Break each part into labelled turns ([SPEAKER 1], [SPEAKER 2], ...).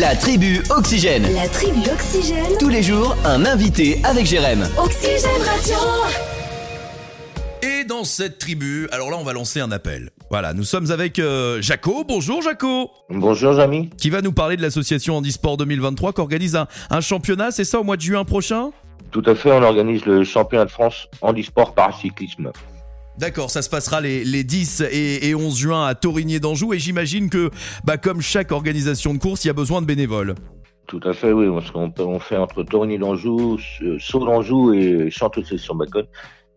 [SPEAKER 1] La tribu Oxygène.
[SPEAKER 2] La tribu Oxygène.
[SPEAKER 1] Tous les jours, un invité avec Jérém.
[SPEAKER 2] Oxygène Radio.
[SPEAKER 3] Et dans cette tribu, alors là, on va lancer un appel. Voilà, nous sommes avec euh, Jaco. Bonjour Jaco.
[SPEAKER 4] Bonjour Jamy.
[SPEAKER 3] Qui va nous parler de l'association Handisport 2023 qui organise un, un championnat, c'est ça, au mois de juin prochain?
[SPEAKER 4] Tout à fait, on organise le championnat de France handisport paracyclisme.
[SPEAKER 3] D'accord, ça se passera les, les 10 et, et 11 juin à Torigné d'Anjou et j'imagine que, bah, comme chaque organisation de course, il y a besoin de bénévoles.
[SPEAKER 4] Tout à fait, oui, parce qu'on on fait entre Torigny d'Anjou, euh, Saut d'Anjou et Chanteuse sur Bacon.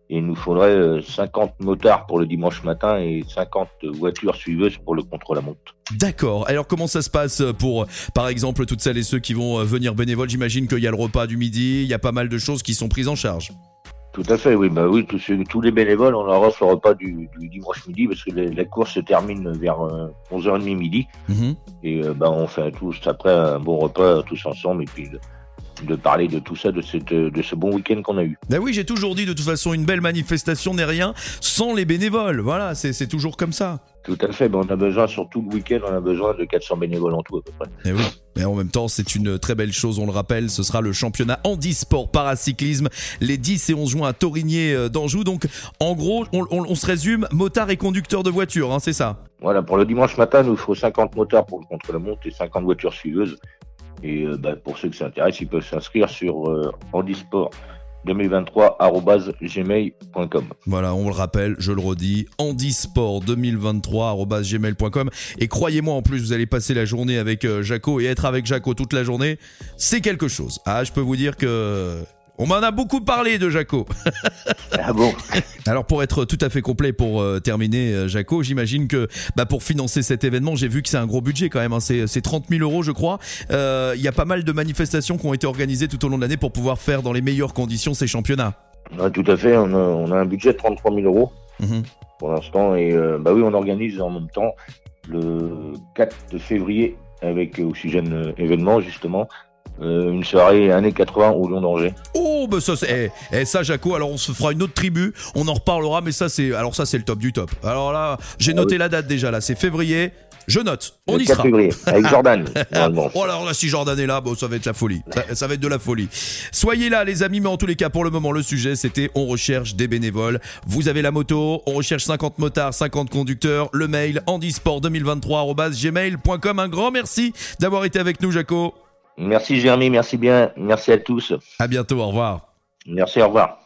[SPEAKER 4] Et il nous faudrait euh, 50 motards pour le dimanche matin et 50 voitures suiveuses pour le contre-la-montre.
[SPEAKER 3] D'accord. Alors comment ça se passe pour, par exemple, toutes celles et ceux qui vont euh, venir bénévoles? J'imagine qu'il y a le repas du midi, il y a pas mal de choses qui sont prises en charge.
[SPEAKER 4] Tout à fait, oui, bah oui, tous, ceux- tous les bénévoles, on leur offre le repas du, du dimanche midi parce que la, la course se termine vers euh, 11h30 midi.
[SPEAKER 3] Mhm.
[SPEAKER 4] Et euh, bah, on fait tous après un bon repas tous ensemble et puis de, parler de tout ça, de, cette, de ce bon week-end qu'on a eu.
[SPEAKER 3] Ben oui, j'ai toujours dit de toute façon, une belle manifestation n'est rien sans les bénévoles. Voilà, c'est toujours comme ça.
[SPEAKER 4] Tout à fait, ben, on a besoin, sur tout le week-end, on a besoin de 400 bénévoles en tout à peu près.
[SPEAKER 3] Mais oui. Mais en même temps, c'est une très belle chose, on le rappelle, ce sera le championnat handisport paracyclisme les 10 et 11 juin à Torigné euh, d'Anjou. Donc, en gros, on, on- on se résume, motard et conducteur de voiture, hein, c'est ça
[SPEAKER 4] Voilà, pour le dimanche matin, il nous faut 50 motards pour le contre-la-montre et 50 voitures suiveuses. Et euh, ben, pour ceux qui s'intéressent, ils peuvent s'inscrire sur euh, handisport 2023.gmail.com.
[SPEAKER 3] Voilà, on le rappelle, je le redis, handisport2023.gmail.com et croyez-moi en plus, vous allez passer la journée avec euh, Jaco et être avec Jaco toute la journée, c'est quelque chose. Ah, je peux vous dire que on m'en a beaucoup parlé de Jaco.
[SPEAKER 4] Ah bon
[SPEAKER 3] Alors pour être tout à fait complet pour euh, terminer, euh, Jaco, j'imagine que bah, pour financer cet événement, j'ai vu que c'est un gros budget quand même, hein, c'est c'est 30 000 euros je crois. Euh, Il y a pas mal de manifestations qui ont été organisées tout au long de l'année pour pouvoir faire dans les meilleures conditions ces championnats.
[SPEAKER 4] Ouais, Tout à fait, on a, on a un budget de 33 000 euros
[SPEAKER 3] Mhm.
[SPEAKER 4] pour l'instant. Et euh, bah oui, on organise en même temps le 4 février avec Oxygène événement justement. euh, une soirée années 80 au Lyon d'Angers.
[SPEAKER 3] Oh bah ça c'est eh, eh, ça Jaco alors on se fera une autre tribu on en reparlera mais ça c'est alors ça c'est le top du top alors là j'ai
[SPEAKER 4] Ah
[SPEAKER 3] noté
[SPEAKER 4] oui.
[SPEAKER 3] la date déjà là c'est février je note on
[SPEAKER 4] le
[SPEAKER 3] y
[SPEAKER 4] 4
[SPEAKER 3] sera
[SPEAKER 4] février avec Jordan.
[SPEAKER 3] Oh alors là, si Jordan est là, bon, ça va être la folie. Ça, ça va être de la folie. Soyez là, les amis, mais en tous les cas, pour le moment, le sujet, c'était on recherche des bénévoles. Vous avez la moto, on recherche 50 motards, 50 conducteurs. Le mail, handisport2023.gmail.com. Un grand merci d'avoir été avec nous, Jaco.
[SPEAKER 4] Merci Jérémy, merci bien, merci à tous.
[SPEAKER 3] À bientôt, au revoir.
[SPEAKER 4] Merci, au revoir.